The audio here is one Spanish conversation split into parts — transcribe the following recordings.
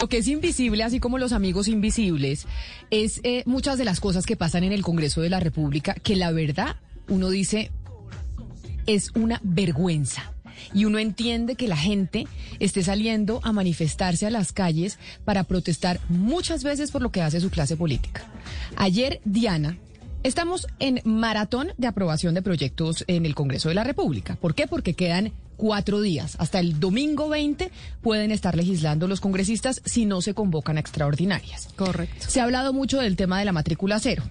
Lo que es invisible, así como los amigos invisibles, es eh, muchas de las cosas que pasan en el Congreso de la República, que la verdad, uno dice, es una vergüenza. Y uno entiende que la gente esté saliendo a manifestarse a las calles para protestar muchas veces por lo que hace su clase política. Ayer, Diana, Estamos en maratón de aprobación de proyectos en el Congreso de la República. ¿Por qué? Porque quedan cuatro días. Hasta el domingo 20 pueden estar legislando los congresistas si no se convocan a extraordinarias. Correcto. Se ha hablado mucho del tema de la matrícula cero.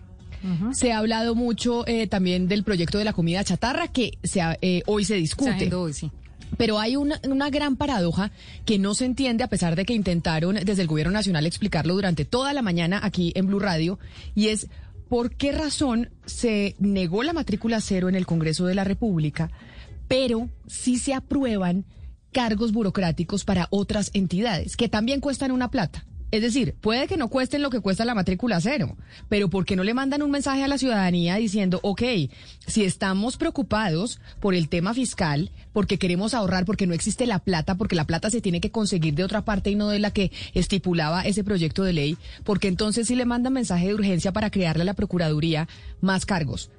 Se ha hablado mucho eh, también del proyecto de la comida chatarra que se eh, hoy se discute. hoy, sí. Pero hay una, una, gran paradoja que no se entiende a pesar de que intentaron desde el Gobierno Nacional explicarlo durante toda la mañana aquí en Blue Radio y es por qué razón se negó la matrícula cero en el Congreso de la República, pero sí se aprueban cargos burocráticos para otras entidades que también cuestan una plata. Es decir, puede que no cuesten lo que cuesta la matrícula cero, pero ¿por qué no le mandan un mensaje a la ciudadanía diciendo, ok, si estamos preocupados por el tema fiscal, porque queremos ahorrar, porque no existe la plata, porque la plata se tiene que conseguir de otra parte y no de la que estipulaba ese proyecto de ley, porque entonces sí le mandan mensaje de urgencia para crearle a la Procuraduría más cargos?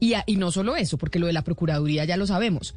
Y, y no solo eso, porque lo de la Procuraduría ya lo sabemos.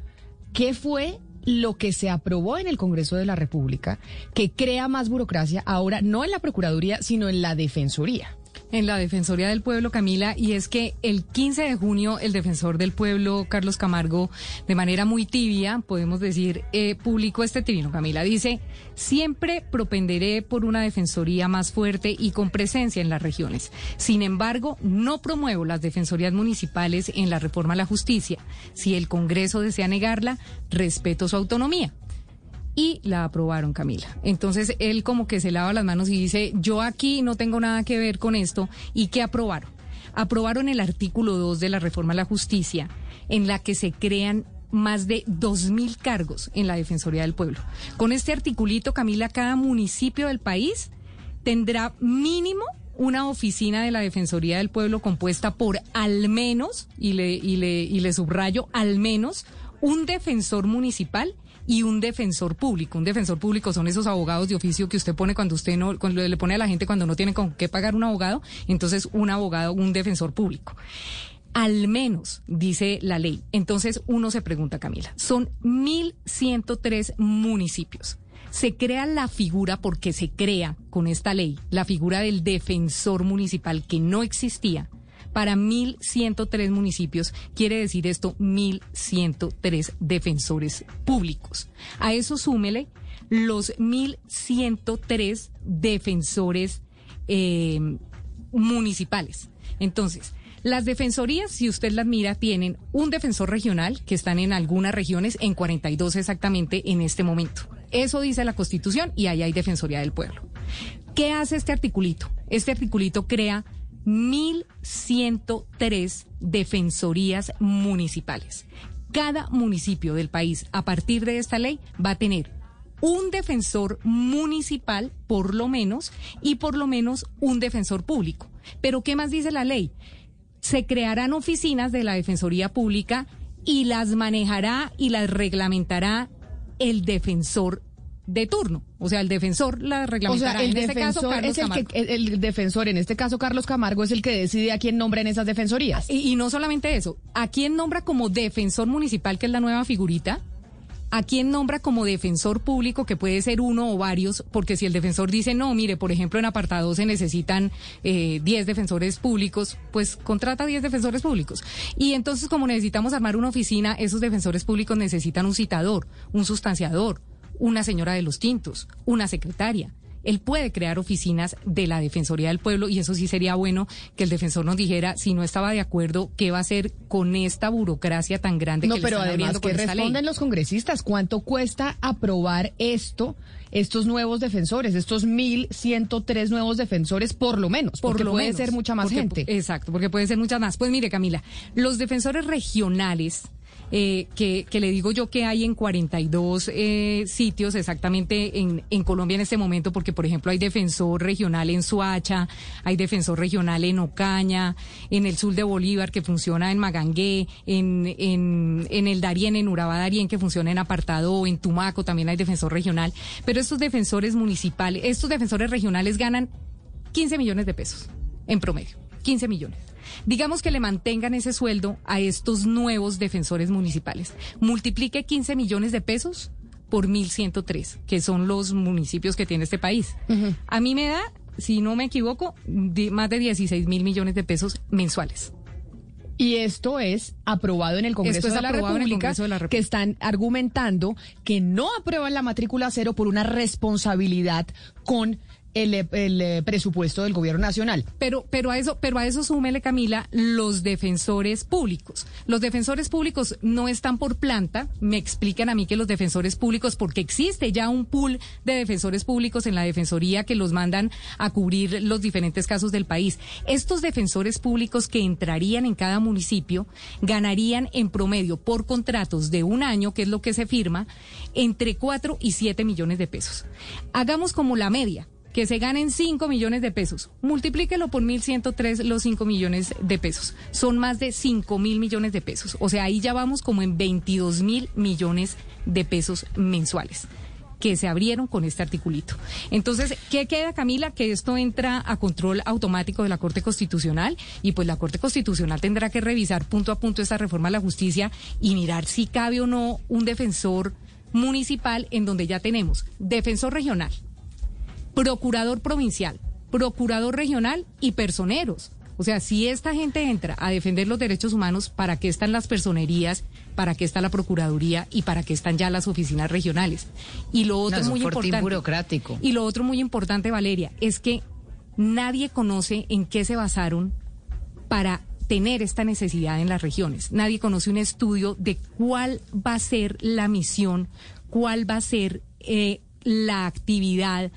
¿Qué fue lo que se aprobó en el Congreso de la República, que crea más burocracia ahora no en la Procuraduría, sino en la Defensoría en la Defensoría del Pueblo, Camila, y es que el 15 de junio el defensor del pueblo, Carlos Camargo, de manera muy tibia, podemos decir, eh, publicó este trino, Camila. Dice, siempre propenderé por una defensoría más fuerte y con presencia en las regiones. Sin embargo, no promuevo las defensorías municipales en la reforma a la justicia. Si el Congreso desea negarla, respeto su autonomía y la aprobaron, Camila. Entonces él como que se lava las manos y dice, yo aquí no tengo nada que ver con esto. ¿Y qué aprobaron? Aprobaron el artículo 2 de la reforma a la justicia, en la que se crean más de 2.000 cargos en la Defensoría del Pueblo. Con este articulito, Camila, cada municipio del país tendrá mínimo una oficina de la Defensoría del Pueblo compuesta por al menos, y le, y le, y le subrayo, al menos un defensor municipal y un defensor público. Un defensor público son esos abogados de oficio que usted pone cuando usted no, cuando le pone a la gente cuando no tiene con qué pagar un abogado, entonces un abogado, un defensor público. Al menos, dice la ley. Entonces uno se pregunta, Camila, son 1.103 municipios. Se crea la figura porque se crea con esta ley, la figura del defensor municipal que no existía para 1.103 municipios. Quiere decir esto 1.103 defensores públicos. A eso súmele los 1.103 defensores eh, municipales. Entonces, las defensorías, si usted las mira, tienen un defensor regional, que están en algunas regiones, en 42 exactamente en este momento. Eso dice la Constitución y ahí hay Defensoría del Pueblo. ¿Qué hace este articulito? Este articulito crea 1.103 defensorías municipales. Cada municipio del país, a partir de esta ley, va a tener un defensor municipal, por lo menos, y por lo menos un defensor público. Pero, ¿qué más dice la ley? Se crearán oficinas de la Defensoría Pública y las manejará y las reglamentará el defensor de turno. O sea, el defensor la reglamentará. O sea, el este defensor es el que el, defensor, en este caso Carlos Camargo, es el que decide a quién nombra en esas defensorías. Y, y no solamente eso, a quién nombra como defensor municipal, que es la nueva figurita, a quién nombra como defensor público, que puede ser uno o varios, porque si el defensor dice no, mire, por ejemplo, en apartado se necesitan eh, 10 defensores públicos, pues contrata 10 defensores públicos. Y entonces, como necesitamos armar una oficina, esos defensores públicos necesitan un citador, un sustanciador, una señora de los tintos, una secretaria. él puede crear oficinas de la Defensoría del Pueblo y eso sí sería bueno que el defensor nos dijera si no estaba de acuerdo qué va a hacer con esta burocracia tan grande no, que pero le están además que responden los congresistas cuánto cuesta aprobar esto estos nuevos defensores, estos 1.103 nuevos defensores, por lo menos, por porque lo puede menos, ser mucha más porque- gente. Exacto, porque puede ser muchas más. Pues mire, Camila, los defensores regionales. Eh, que, que le digo yo que hay en 42 eh, sitios exactamente en, en Colombia en este momento, porque por ejemplo hay defensor regional en Suacha, hay defensor regional en Ocaña, en el sur de Bolívar que funciona en Magangué, en, en, el Darién, en Urabá Darién que funciona en Apartado, en Tumaco también hay defensor regional, pero estos defensores municipales, estos defensores regionales ganan 15 millones de pesos en promedio, 15 millones. Digamos que le mantengan ese sueldo a estos nuevos defensores municipales. Multiplique 15 millones de pesos por 1.103, que son los municipios que tiene este país. A mí me da, si no me equivoco, di- más de 16 mil millones de pesos mensuales. Y esto es aprobado en el Congreso, Esto es de, la aprobado en el República, Congreso de la que República. están argumentando que no aprueban la matrícula cero por una responsabilidad con el, eh, presupuesto del gobierno nacional. Pero, pero a eso, pero a eso súmele, Camila, los defensores públicos. Los defensores públicos no están por planta. Me explican a mí que los defensores públicos, porque existe ya un pool de defensores públicos en la defensoría que los mandan a cubrir los diferentes casos del país. Estos defensores públicos que entrarían en cada municipio ganarían en promedio por contratos de un año, que es lo que se firma, entre 4 y 7 millones de pesos. Hagamos como la media que se ganen 5 millones de pesos. Multiplíquelo por 1.103 los 5 millones de pesos. Son más de 5 mil millones de pesos. O sea, ahí ya vamos como en 22 mil millones de pesos mensuales que se abrieron con este articulito. Entonces, ¿qué queda, Camila? Que esto entra a control automático de la Corte Constitucional y pues la Corte Constitucional tendrá que revisar punto a punto esta reforma a la justicia y mirar si cabe o no un defensor municipal en donde ya tenemos defensor regional, procurador provincial, procurador regional y personeros. O sea, si esta gente entra a defender los derechos humanos, ¿para qué están las personerías? ¿Para qué está la Procuraduría? ¿Y para qué están ya las oficinas regionales? Y lo otro No, es muy importante. burocrático. Y lo otro muy importante, Valeria, es que nadie conoce en qué se basaron para tener esta necesidad en las regiones. Nadie conoce un estudio de cuál va a ser la misión, cuál va a ser eh, la actividad,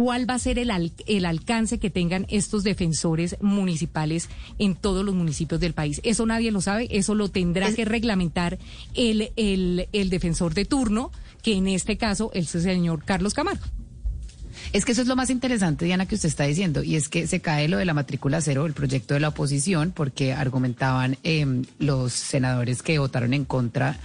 cuál va a ser el, al- el alcance que tengan estos defensores municipales en todos los municipios del país. Eso nadie lo sabe, eso lo tendrá que reglamentar el, el, el defensor de turno, que en este caso es el señor Carlos Camargo. Es que eso es lo más interesante, Diana, que usted está diciendo, y es que se cae lo de la matrícula cero, el proyecto de la oposición, porque argumentaban eh, los senadores que votaron en contra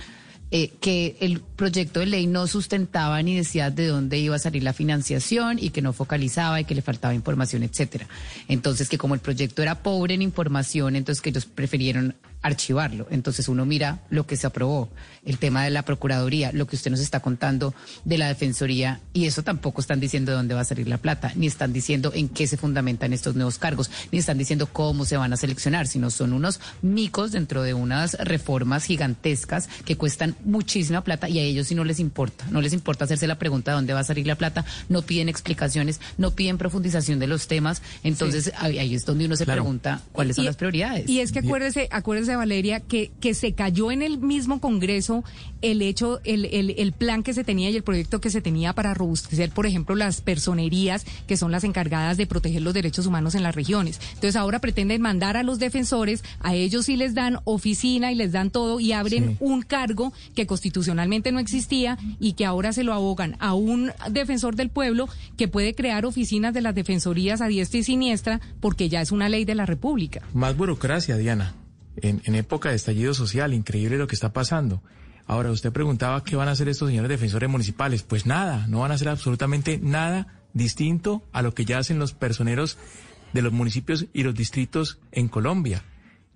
eh, que el proyecto de ley no sustentaba ni decía de dónde iba a salir la financiación y que no focalizaba y que le faltaba información, etcétera. Entonces, que como el proyecto era pobre en información, entonces que ellos prefirieron archivarlo. Entonces uno mira lo que se aprobó, el tema de la Procuraduría, lo que usted nos está contando de la Defensoría, y eso tampoco están diciendo de dónde va a salir la plata, ni están diciendo en qué se fundamentan estos nuevos cargos, ni están diciendo cómo se van a seleccionar, sino son unos micos dentro de unas reformas gigantescas que cuestan muchísima plata y a ellos sí no les importa, no les importa hacerse la pregunta de dónde va a salir la plata, no piden explicaciones, no piden profundización de los temas, entonces ahí ahí es donde uno se Claro. pregunta cuáles son Y- las prioridades. Y es que acuérdese, acuérdese Valeria, que, que se cayó en el mismo Congreso el hecho, el, el, el plan que se tenía y el proyecto que se tenía para robustecer, por ejemplo, las personerías que son las encargadas de proteger los derechos humanos en las regiones. Entonces ahora pretenden mandar a los defensores, a ellos sí les dan oficina y les dan todo y abren Sí. un cargo que constitucionalmente no existía y que ahora se lo abogan a un defensor del pueblo que puede crear oficinas de las defensorías a diestra y siniestra porque ya es una ley de la República. Más burocracia, Diana. En, época de estallido social, increíble lo que está pasando. Ahora, usted preguntaba qué van a hacer estos señores defensores municipales. Pues nada, no van a hacer absolutamente nada distinto a lo que ya hacen los personeros de los municipios y los distritos en Colombia,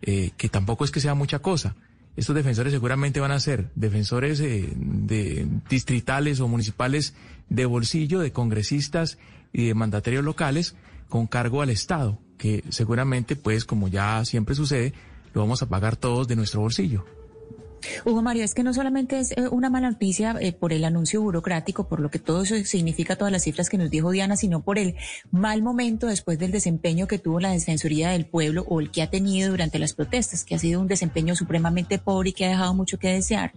eh, que tampoco es que sea mucha cosa. Estos defensores seguramente van a ser defensores eh, de distritales o municipales de bolsillo, de congresistas y de mandatarios locales con cargo al Estado, que seguramente, pues, como ya siempre sucede, lo vamos a pagar todos de nuestro bolsillo. Hugo Mario, es que no solamente es eh, una mala noticia eh, por el anuncio burocrático, por lo que todo eso significa todas las cifras que nos dijo Diana, sino por el mal momento después del desempeño que tuvo la Defensoría del Pueblo o el que ha tenido durante las protestas, que ha sido un desempeño supremamente pobre y que ha dejado mucho que desear.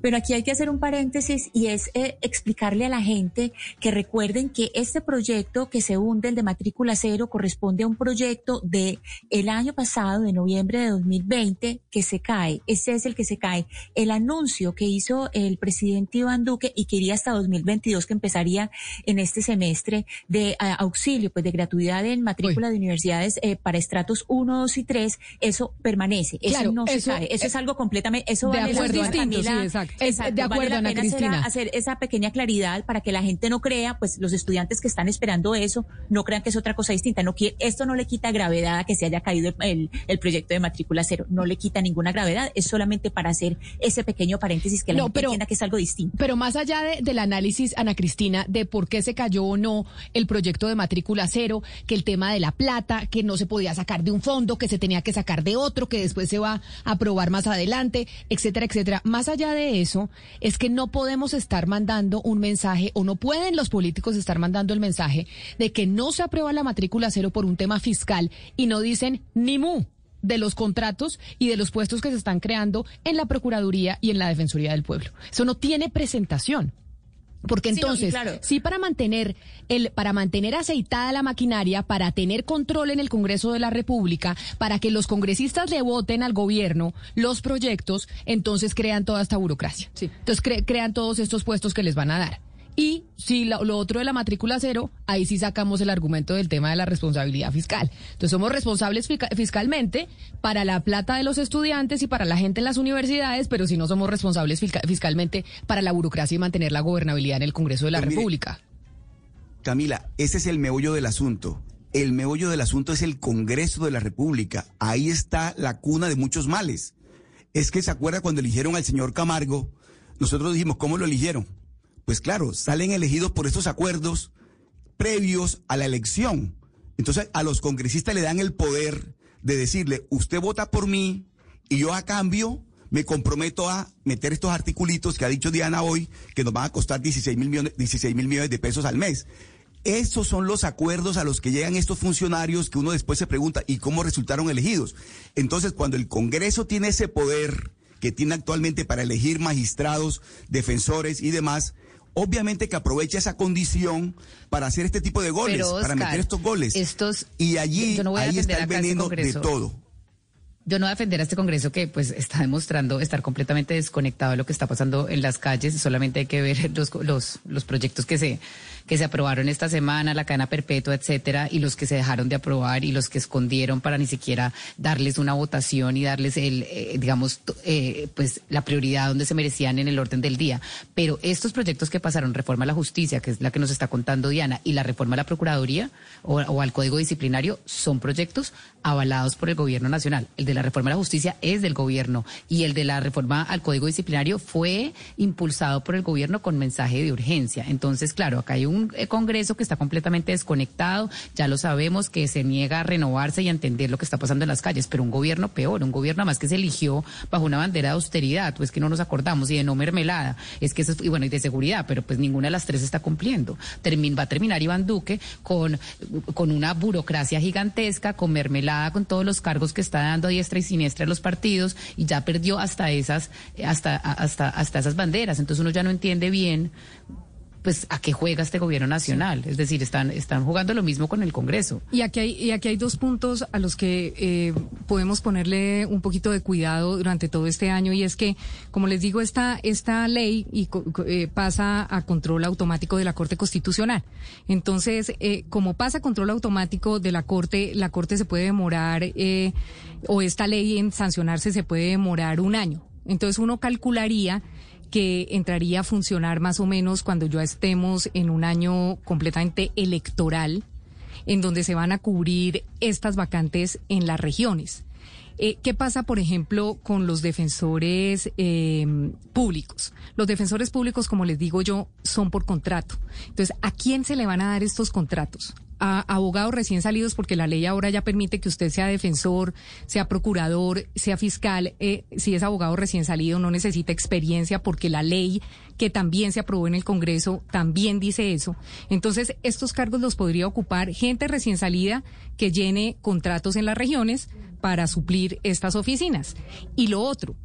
Pero aquí hay que hacer un paréntesis y es eh, explicarle a la gente que recuerden que este proyecto que se hunde, el de matrícula cero, corresponde a un proyecto de el año pasado, de noviembre de 2020, que se cae. Ese es el que se cae el anuncio que hizo el presidente Iván Duque y que iría hasta 2022, que empezaría en este semestre de eh, auxilio, pues de gratuidad en matrícula de universidades eh, para estratos 1, 2 y 3, eso permanece, eso no se cae, eso es algo completamente, eso de acuerdo, de acuerdo, Ana Cristina. Hacer, esa pequeña claridad para que la gente no crea, pues los estudiantes que están esperando eso, no crean que es otra cosa distinta, no esto no le quita gravedad a que se haya caído el, el proyecto de matrícula cero, no le quita ninguna gravedad, es solamente para hacer ese pequeño paréntesis que la gente entienda que es algo distinto. Pero más allá del análisis, Ana Cristina, de por qué se cayó o no el proyecto de matrícula cero, que el tema de la plata, que no se podía sacar de un fondo, que se tenía que sacar de otro, que después se va a aprobar más adelante, etcétera, etcétera. Más allá de eso, es que no podemos estar mandando un mensaje, o no pueden los políticos estar mandando el mensaje de que no se aprueba la matrícula cero por un tema fiscal y no dicen ni mu de los contratos y de los puestos que se están creando en la Procuraduría y en la Defensoría del Pueblo. Eso no tiene presentación. Porque entonces, sí, para mantener el, para mantener aceitada la maquinaria, para tener control en el Congreso de la República, para que los congresistas le voten al gobierno los proyectos, entonces crean toda esta burocracia. Entonces crean todos estos puestos que les van a dar. Y si lo, otro de la matrícula cero, ahí sí sacamos el argumento del tema de la responsabilidad fiscal. Entonces somos responsables fiscalmente para la plata de los estudiantes y para la gente en las universidades, pero si no somos responsables fiscalmente para la burocracia y mantener la gobernabilidad en el Congreso de la República. Camila, ese es el meollo del asunto. El meollo del asunto es el Congreso de la República. Ahí está la cuna de muchos males. Es que se acuerda cuando eligieron al señor Camargo, nosotros dijimos, ¿cómo lo eligieron? Pues claro, salen elegidos por estos acuerdos previos a la elección. Entonces a los congresistas le dan el poder de decirle, usted vota por mí y yo a cambio me comprometo a meter estos articulitos que ha dicho Diana hoy, que nos van a costar 16 mil millones, 16 mil millones de pesos al mes. Esos son los acuerdos a los que llegan estos funcionarios que uno después se pregunta, ¿y cómo resultaron elegidos? Entonces, cuando el Congreso tiene ese poder que tiene actualmente para elegir magistrados, defensores y demás, obviamente que aprovecha esa condición para hacer este tipo de goles, para meter estos goles. Estos, y allí ahí está el veneno de todo. Yo no voy a defender a este Congreso que pues está demostrando estar completamente desconectado de lo que está pasando en las calles. Solamente hay que ver los, los, los proyectos que se que se aprobaron esta semana, la cadena perpetua, etcétera, y los que se dejaron de aprobar y los que escondieron para ni siquiera darles una votación y darles el, eh, digamos, eh, pues la prioridad donde se merecían en el orden del día. Pero estos proyectos que pasaron, reforma a la justicia, que es la que nos está contando Diana, y la reforma a la Procuraduría o, o al Código Disciplinario, son proyectos avalados por el gobierno nacional. El de la reforma a la justicia es del gobierno y el de la reforma al Código Disciplinario fue impulsado por el gobierno con mensaje de urgencia. Entonces, claro, acá hay un un eh, Congreso que está completamente desconectado, ya lo sabemos, que se niega a renovarse y a entender lo que está pasando en las calles, pero un gobierno peor, un gobierno más que se eligió bajo una bandera de austeridad, pues que no nos acordamos, y de no mermelada, es que eso y bueno, y de seguridad, pero pues ninguna de las tres está cumpliendo. va a terminar Iván Duque con, con una burocracia gigantesca, con mermelada, con todos los cargos que está dando a diestra y siniestra a los partidos, y ya perdió hasta esas, hasta, hasta, hasta esas banderas. Entonces uno ya no entiende bien pues a qué juega este gobierno nacional. Es decir, están, están jugando lo mismo con el Congreso. Y aquí hay, y aquí hay dos puntos a los que eh, podemos ponerle un poquito de cuidado durante todo este año y es que, como les digo, esta, esta ley y, eh, pasa a control automático de la Corte Constitucional. Entonces, eh, como pasa a control automático de la Corte, la Corte se puede demorar, o esta ley en sancionarse se puede demorar un año. Entonces uno calcularía que entraría a funcionar más o menos cuando ya estemos en un año completamente electoral, en donde se van a cubrir estas vacantes en las regiones. Eh, ¿Qué pasa, por ejemplo, con los defensores em, públicos? Los defensores públicos, como les digo yo, son por contrato. Entonces, ¿a quién se le van a dar estos contratos? A abogados recién salidos, porque la ley ahora ya permite que usted sea defensor, sea procurador, sea fiscal, eh, si es abogado recién salido no necesita experiencia porque la ley que también se aprobó en el Congreso también dice eso. Entonces, estos cargos los podría ocupar gente recién salida que llene contratos en las regiones para suplir estas oficinas. Y lo otro,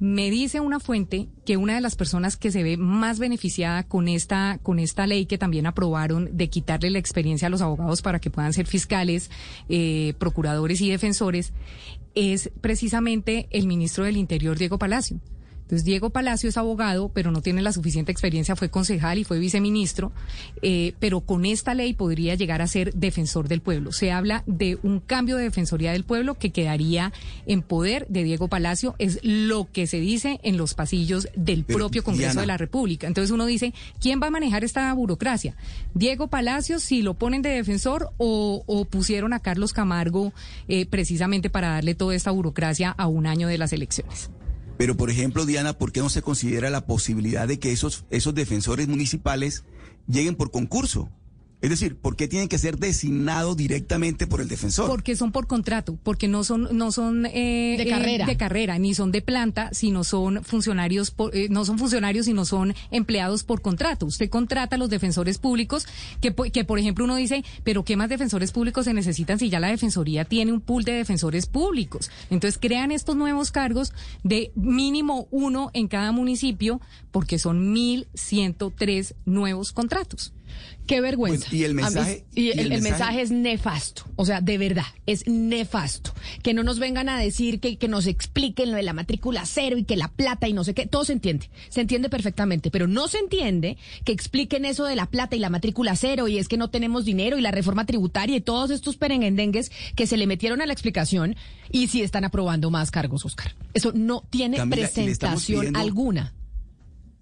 me dice una fuente que una de las personas que se ve más beneficiada con esta, con esta ley que también aprobaron de quitarle la experiencia a los abogados para que puedan ser fiscales, eh, procuradores y defensores, es precisamente el ministro del Interior, Diego Palacio. Entonces, Diego Palacio es abogado, pero no tiene la suficiente experiencia, fue concejal y fue viceministro, eh, pero con esta ley podría llegar a ser defensor del pueblo. Se habla de un cambio de defensoría del pueblo que quedaría en poder de Diego Palacio, es lo que se dice en los pasillos del propio Congreso de la República. Entonces uno dice, ¿quién va a manejar esta burocracia? ¿Diego Palacio, si lo ponen de defensor o, pusieron a Carlos Camargo eh, precisamente para darle toda esta burocracia a un año de las elecciones? Pero, por ejemplo, Diana, ¿por qué no se considera la posibilidad de que esos, esos defensores municipales lleguen por concurso? Es decir, ¿por qué tienen que ser designados directamente por el defensor? Porque son por contrato, porque no son no son eh, de carrera, de carrera, ni son de planta, sino son funcionarios, eh, no son funcionarios, sino son empleados por contrato. Usted contrata a los defensores públicos, que, que por ejemplo uno dice, pero qué más defensores públicos se necesitan si ya la defensoría tiene un pool de defensores públicos. Entonces crean estos nuevos cargos de mínimo uno en cada municipio, porque son 1.103 nuevos contratos. Qué vergüenza. y el mensaje. y, el, mensaje? es nefasto. O sea, de verdad, es nefasto. Que no nos vengan a decir que, que nos expliquen lo de la matrícula cero y que la plata y no sé qué. Todo se entiende. Se entiende perfectamente. Pero no se entiende que expliquen eso de la plata y la matrícula cero y es que no tenemos dinero y la reforma tributaria y todos estos perengendengues que se le metieron a la explicación y si están aprobando más cargos, Oscar. Eso no tiene presentación alguna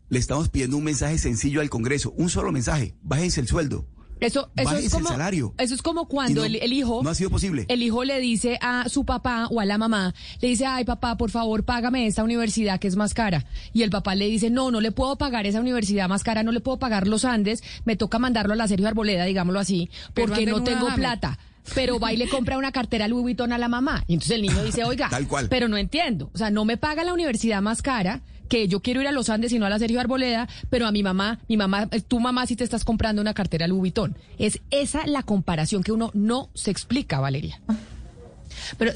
le estamos pidiendo un mensaje sencillo al Congreso, un solo mensaje, bájense el sueldo. Eso, eso es como, salario. Eso es como cuando el, hijo. No ha sido posible. El hijo le dice a su papá o a la mamá, le dice, ay papá, por favor, págame esta universidad que es más cara. Y el papá le dice, no, no le puedo pagar esa universidad más cara, no le puedo pagar los Andes, me toca mandarlo a la Sergio Arboleda, digámoslo así, porque no tengo plata pero va y le compra una cartera Louis Vuitton a la mamá. Y entonces el niño dice, oiga, Tal cual. pero no entiendo. O sea, no me paga la universidad más cara, que yo quiero ir a los Andes y no a la Sergio Arboleda, pero a mi mamá, mi mamá, eh, tu mamá sí te estás comprando una cartera Louis Vuitton. Es esa la comparación que uno no se explica, Valeria. Pero,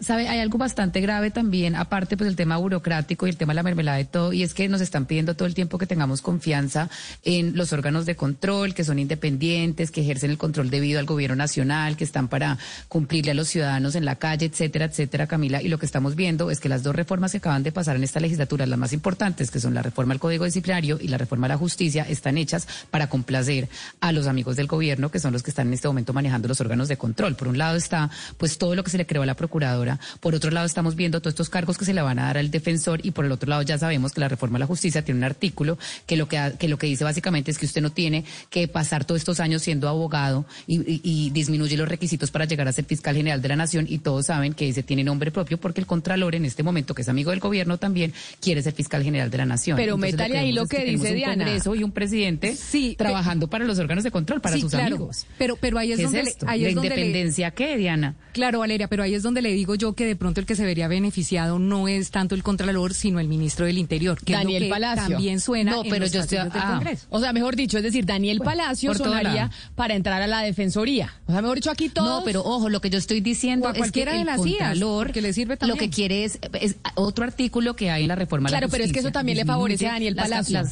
¿sabe? Hay algo bastante grave también, aparte pues el tema burocrático y el tema de la mermelada y todo, y es que nos están pidiendo todo el tiempo que tengamos confianza en los órganos de control, que son independientes, que ejercen el control debido al gobierno nacional, que están para cumplirle a los ciudadanos en la calle, etcétera, etcétera, Camila. Y lo que estamos viendo es que las dos reformas que acaban de pasar en esta legislatura, las más importantes, que son la reforma al Código Disciplinario y la reforma a la justicia, están hechas para complacer a los amigos del gobierno, que son los que están en este momento manejando los órganos de control. Por un lado está, pues, todo lo que se le creó a la procuradora. Por otro lado, estamos viendo todos estos cargos que se le van a dar al defensor y por el otro lado ya sabemos que la reforma a la justicia tiene un artículo que lo que, que, lo que dice básicamente es que usted no tiene que pasar todos estos años siendo abogado y, disminuye los requisitos para llegar a ser fiscal general de la nación y todos saben que ese tiene nombre propio porque el contralor en este momento, que es amigo del gobierno también, quiere ser fiscal general de la nación. Pero métale ahí lo que, dice Diana. Un Congreso y un presidente sí, trabajando para los órganos de control, para sus amigos. Pero, pero ahí es donde... Es ¿La independencia qué, Diana? Claro, Valeria, pero ahí es donde le digo yo que de pronto el que se vería beneficiado no es tanto el Contralor, sino el ministro del Interior, que Daniel Palacio. también suena no, pero yo estoy, ah, O sea, mejor dicho, es decir, Daniel Palacio sonaría para entrar a la defensoría. O sea, mejor dicho, aquí todo. No, pero ojo, lo que yo estoy diciendo es que el Contralor que le sirve también. lo que quiere es, otro artículo que hay en la reforma Claro, pero es que eso también le favorece a Daniel Palacio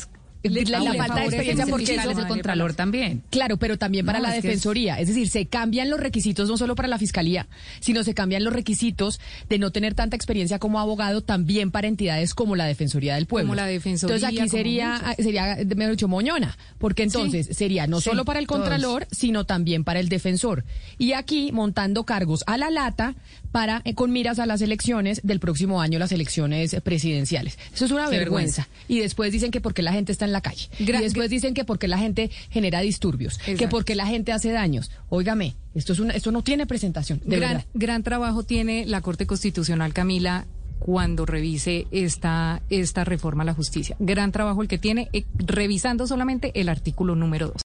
la, falta de experiencia porque es el contralor también. Claro, pero también para la defensoría. Es, decir, se cambian los requisitos no solo para la fiscalía, sino se cambian los requisitos de no tener tanta experiencia como abogado también para entidades como la Defensoría del Pueblo. Como la Defensoría. Entonces aquí sería, sería, mejor dicho, moñona, porque entonces sería no solo para el contralor, sino también para el defensor. Y aquí montando cargos a la lata para eh, con miras a las elecciones del próximo año, las elecciones presidenciales. Eso es una vergüenza. Y después dicen que porque la gente está en la calle. y después dicen que porque la gente genera disturbios, que porque la gente hace daños. Óigame, esto es una, esto no tiene presentación. gran, gran trabajo tiene la Corte Constitucional, Camila, cuando revise esta, esta reforma a la justicia. Gran trabajo el que tiene, eh, revisando solamente el artículo número 2.